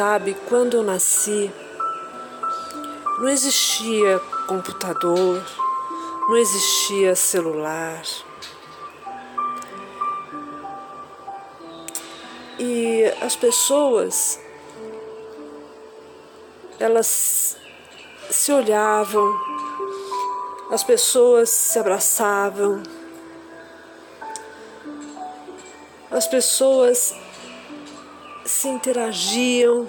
sabe, quando eu nasci, não existia computador, não existia celular. E as pessoas, elas se olhavam, as pessoas se abraçavam, as pessoas se interagiam,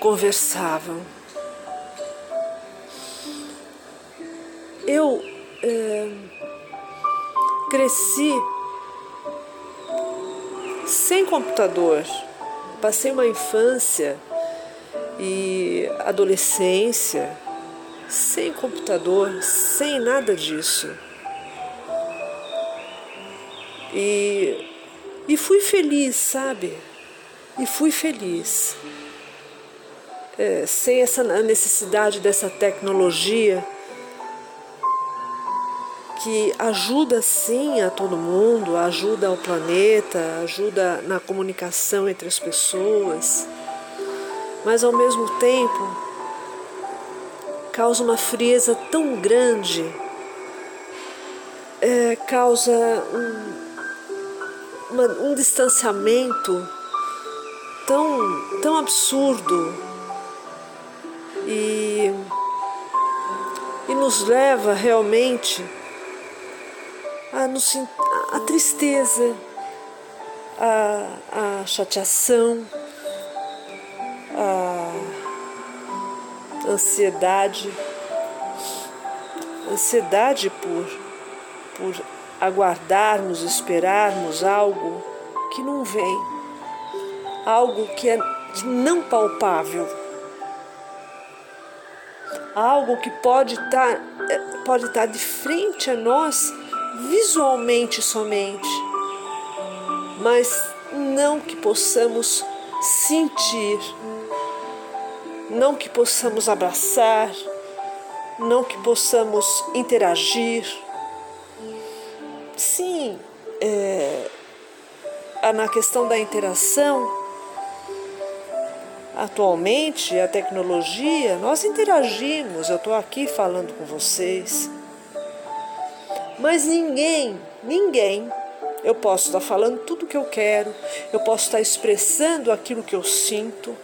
conversavam. Eu é, cresci sem computador, passei uma infância e adolescência sem computador, sem nada disso. E, e fui feliz, sabe? E fui feliz. É, sem essa necessidade dessa tecnologia que ajuda sim a todo mundo, ajuda ao planeta, ajuda na comunicação entre as pessoas, mas ao mesmo tempo causa uma frieza tão grande, é, causa um, uma, um distanciamento tão, tão absurdo e, e nos leva realmente a, nos, a tristeza, a, a chateação, a ansiedade, ansiedade por, por aguardarmos, esperarmos algo que não vem, algo que é não palpável, algo que pode estar, tá, é, pode estar tá de frente a nós visualmente somente, mas não que possamos sentir, não que possamos abraçar, não que possamos interagir. Sim, é, na questão da interação, atualmente a tecnologia, nós interagimos, eu estou aqui falando com vocês mas ninguém, ninguém, eu posso estar falando tudo o que eu quero, eu posso estar expressando aquilo que eu sinto,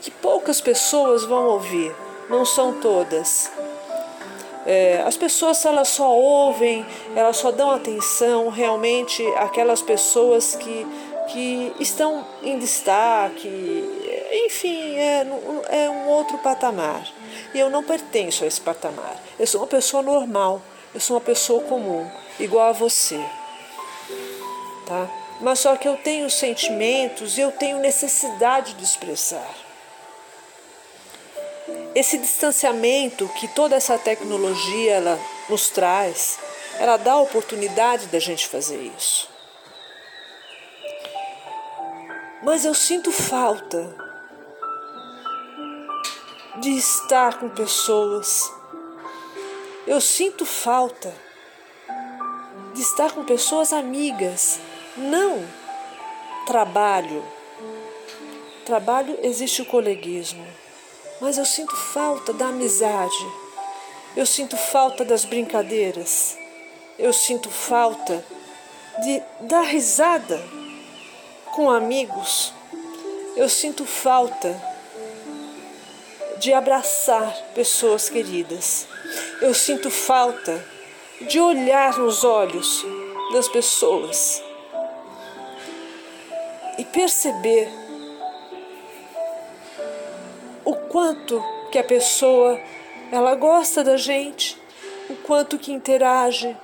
que poucas pessoas vão ouvir, não são todas. É, as pessoas elas só ouvem, elas só dão atenção realmente àquelas pessoas que, que estão em destaque, enfim, é, é um outro patamar. E eu não pertenço a esse patamar. Eu sou uma pessoa normal eu sou uma pessoa comum, igual a você. Tá? Mas só que eu tenho sentimentos e eu tenho necessidade de expressar. Esse distanciamento que toda essa tecnologia ela nos traz, ela dá a oportunidade da gente fazer isso. Mas eu sinto falta de estar com pessoas eu sinto falta de estar com pessoas amigas, não trabalho. Trabalho existe o coleguismo, mas eu sinto falta da amizade. Eu sinto falta das brincadeiras. Eu sinto falta de dar risada com amigos. Eu sinto falta de abraçar pessoas queridas. Eu sinto falta de olhar nos olhos das pessoas e perceber quanto que a pessoa ela gosta da gente, o quanto que interage,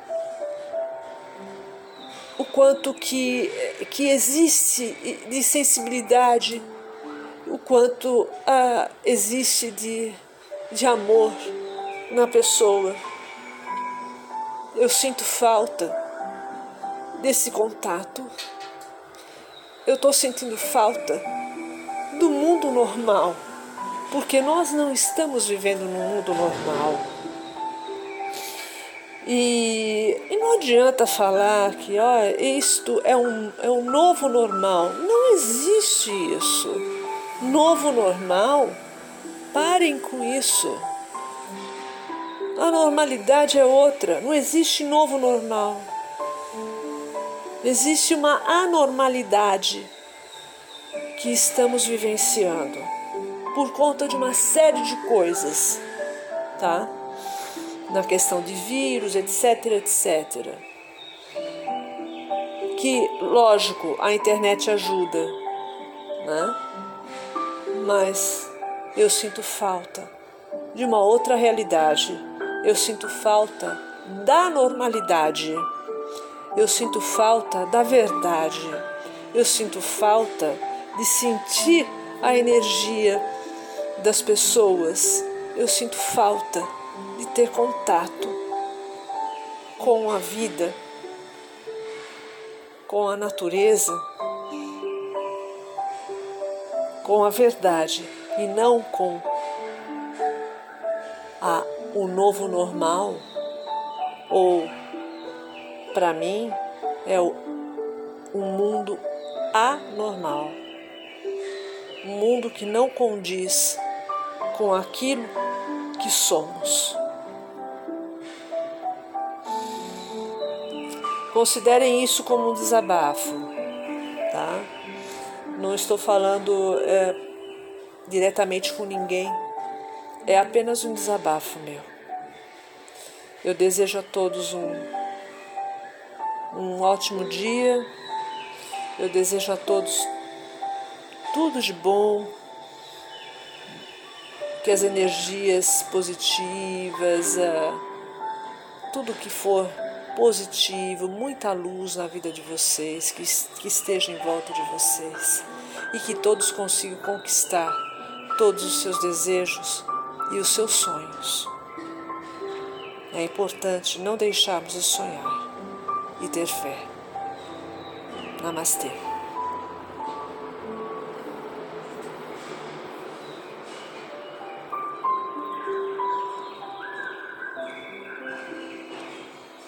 o quanto que, que existe de sensibilidade, o quanto ah, existe de, de amor na pessoa. Eu sinto falta desse contato. Eu estou sentindo falta do mundo normal, porque nós não estamos vivendo num mundo normal. E, e não adianta falar que ó, isto é um, é um novo normal. Não existe isso. Novo normal? Parem com isso. A normalidade é outra. Não existe novo normal. Existe uma anormalidade que estamos vivenciando por conta de uma série de coisas, tá? Na questão de vírus, etc, etc. Que, lógico, a internet ajuda, né? Mas eu sinto falta de uma outra realidade. Eu sinto falta da normalidade. Eu sinto falta da verdade. Eu sinto falta de sentir a energia das pessoas. Eu sinto falta de ter contato com a vida, com a natureza, com a verdade e não com a, o novo normal ou para mim é o, um mundo anormal um mundo que não condiz com aquilo que somos. Considerem isso como um desabafo, tá? Não estou falando é, diretamente com ninguém, é apenas um desabafo meu. Eu desejo a todos um, um ótimo dia, eu desejo a todos tudo de bom, que as energias positivas, tudo que for positivo, muita luz na vida de vocês, que, que esteja em volta de vocês e que todos consigam conquistar todos os seus desejos e os seus sonhos. É importante não deixarmos de sonhar e ter fé. Namastê.